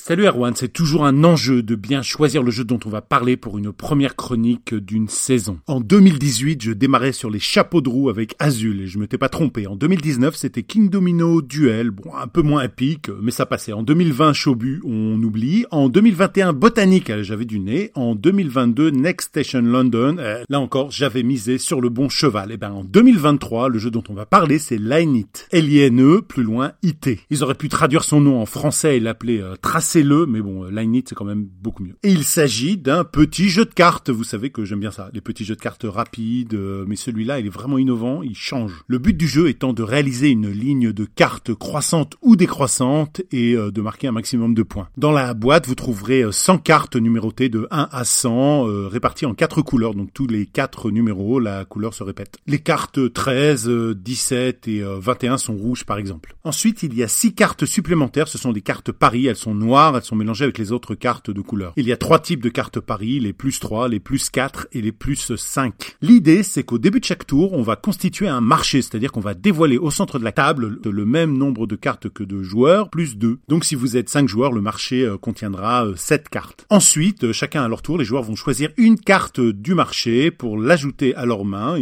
Salut Erwan, c'est toujours un enjeu de bien choisir le jeu dont on va parler pour une première chronique d'une saison. En 2018, je démarrais sur les chapeaux de roue avec Azul et je m'étais pas trompé. En 2019, c'était King Domino Duel, bon, un peu moins épique, mais ça passait. En 2020, Shobu, on oublie. En 2021, Botanique, j'avais du nez. En 2022, Next Station London, euh, là encore, j'avais misé sur le bon cheval. Et ben en 2023, le jeu dont on va parler, c'est Line It. L-I-N-E, plus loin, IT. Ils auraient pu traduire son nom en français et l'appeler euh, le mais bon, euh, Line It c'est quand même beaucoup mieux. Et il s'agit d'un petit jeu de cartes. Vous savez que j'aime bien ça, les petits jeux de cartes rapides, euh, mais celui-là, il est vraiment innovant, il change. Le but du jeu étant de réaliser une ligne de cartes croissante ou décroissante et euh, de marquer un maximum de points. Dans la boîte, vous trouverez 100 cartes numérotées de 1 à 100, réparties en quatre couleurs, donc tous les quatre numéros, la couleur se répète. Les cartes 13, 17 et 21 sont rouges par exemple. Ensuite, il y a 6 cartes supplémentaires, ce sont des cartes paris, elles sont noires elles sont mélangées avec les autres cartes de couleur. Il y a trois types de cartes paris, les plus 3, les plus 4 et les plus 5. L'idée, c'est qu'au début de chaque tour, on va constituer un marché, c'est-à-dire qu'on va dévoiler au centre de la table le même nombre de cartes que de joueurs, plus 2. Donc si vous êtes 5 joueurs, le marché euh, contiendra 7 euh, cartes. Ensuite, euh, chacun à leur tour, les joueurs vont choisir une carte du marché pour l'ajouter à leur main,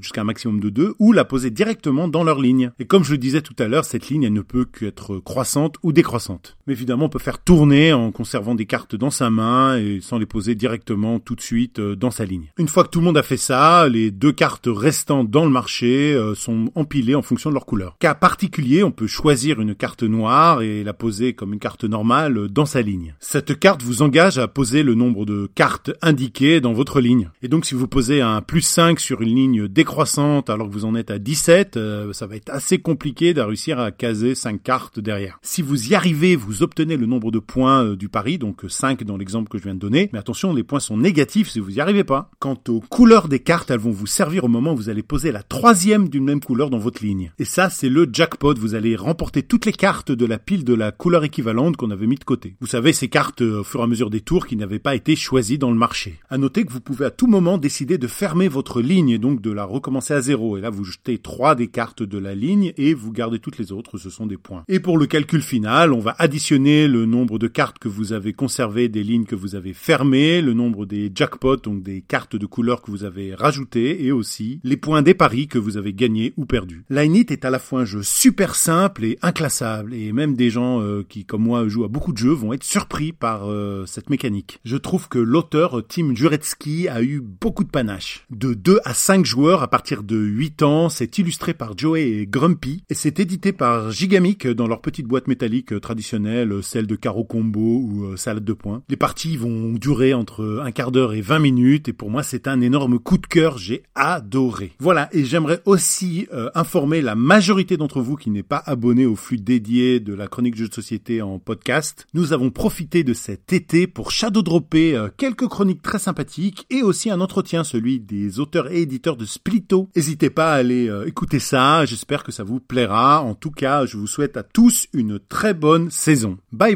jusqu'à un maximum de 2, ou la poser directement dans leur ligne. Et comme je le disais tout à l'heure, cette ligne, elle ne peut qu'être croissante ou décroissante. Mais évidemment, on peut faire tourner en conservant des cartes dans sa main et sans les poser directement tout de suite euh, dans sa ligne. Une fois que tout le monde a fait ça, les deux cartes restantes dans le marché euh, sont empilées en fonction de leur couleur. Cas particulier, on peut choisir une carte noire et la poser comme une carte normale dans sa ligne. Cette carte vous engage à poser le nombre de cartes indiquées dans votre ligne. Et donc si vous posez un plus 5 sur une ligne décroissante alors que vous en êtes à 17, euh, ça va être assez compliqué de réussir à caser 5 cartes derrière. Si vous y arrivez, vous obtenez le nombre de points euh, du pari, donc 5 dans l'exemple que je viens de donner. Mais attention, les points sont négatifs si vous n'y arrivez pas. Quant aux couleurs des cartes, elles vont vous servir au moment où vous allez poser la troisième d'une même couleur dans votre ligne. Et ça, c'est le jackpot. Vous allez remporter toutes les cartes de la pile de la couleur équivalente qu'on avait mis de côté. Vous savez, ces cartes euh, au fur et à mesure des tours qui n'avaient pas été choisies dans le marché. À noter que vous pouvez à tout moment décider de fermer votre ligne et donc de la recommencer à zéro. Et là, vous jetez trois des cartes de la ligne et vous gardez toutes les autres. Ce sont des points. Et pour le calcul final, on va additionner le nombre de cartes que vous avez conservées, des lignes que vous avez fermées, le nombre des jackpots, donc des cartes de couleur que vous avez rajoutées, et aussi les points des paris que vous avez gagnés ou perdus. Line It est à la fois un jeu super simple et inclassable, et même des gens euh, qui, comme moi, jouent à beaucoup de jeux vont être surpris par euh, cette mécanique. Je trouve que l'auteur, Tim Juretsky, a eu beaucoup de panache. De 2 à 5 joueurs à partir de 8 ans, c'est illustré par Joey et Grumpy, et c'est édité par Gigamic dans leur petite boîte métallique traditionnelle, celle de Caro combo ou euh, salade de poing. Les parties vont durer entre un quart d'heure et 20 minutes et pour moi c'est un énorme coup de cœur, j'ai adoré. Voilà, et j'aimerais aussi euh, informer la majorité d'entre vous qui n'est pas abonné au flux dédié de la chronique jeux de société en podcast. Nous avons profité de cet été pour shadow dropper euh, quelques chroniques très sympathiques et aussi un entretien, celui des auteurs et éditeurs de Splito. N'hésitez pas à aller écouter ça, j'espère que ça vous plaira. En tout cas, je vous souhaite à tous une très bonne saison. Bye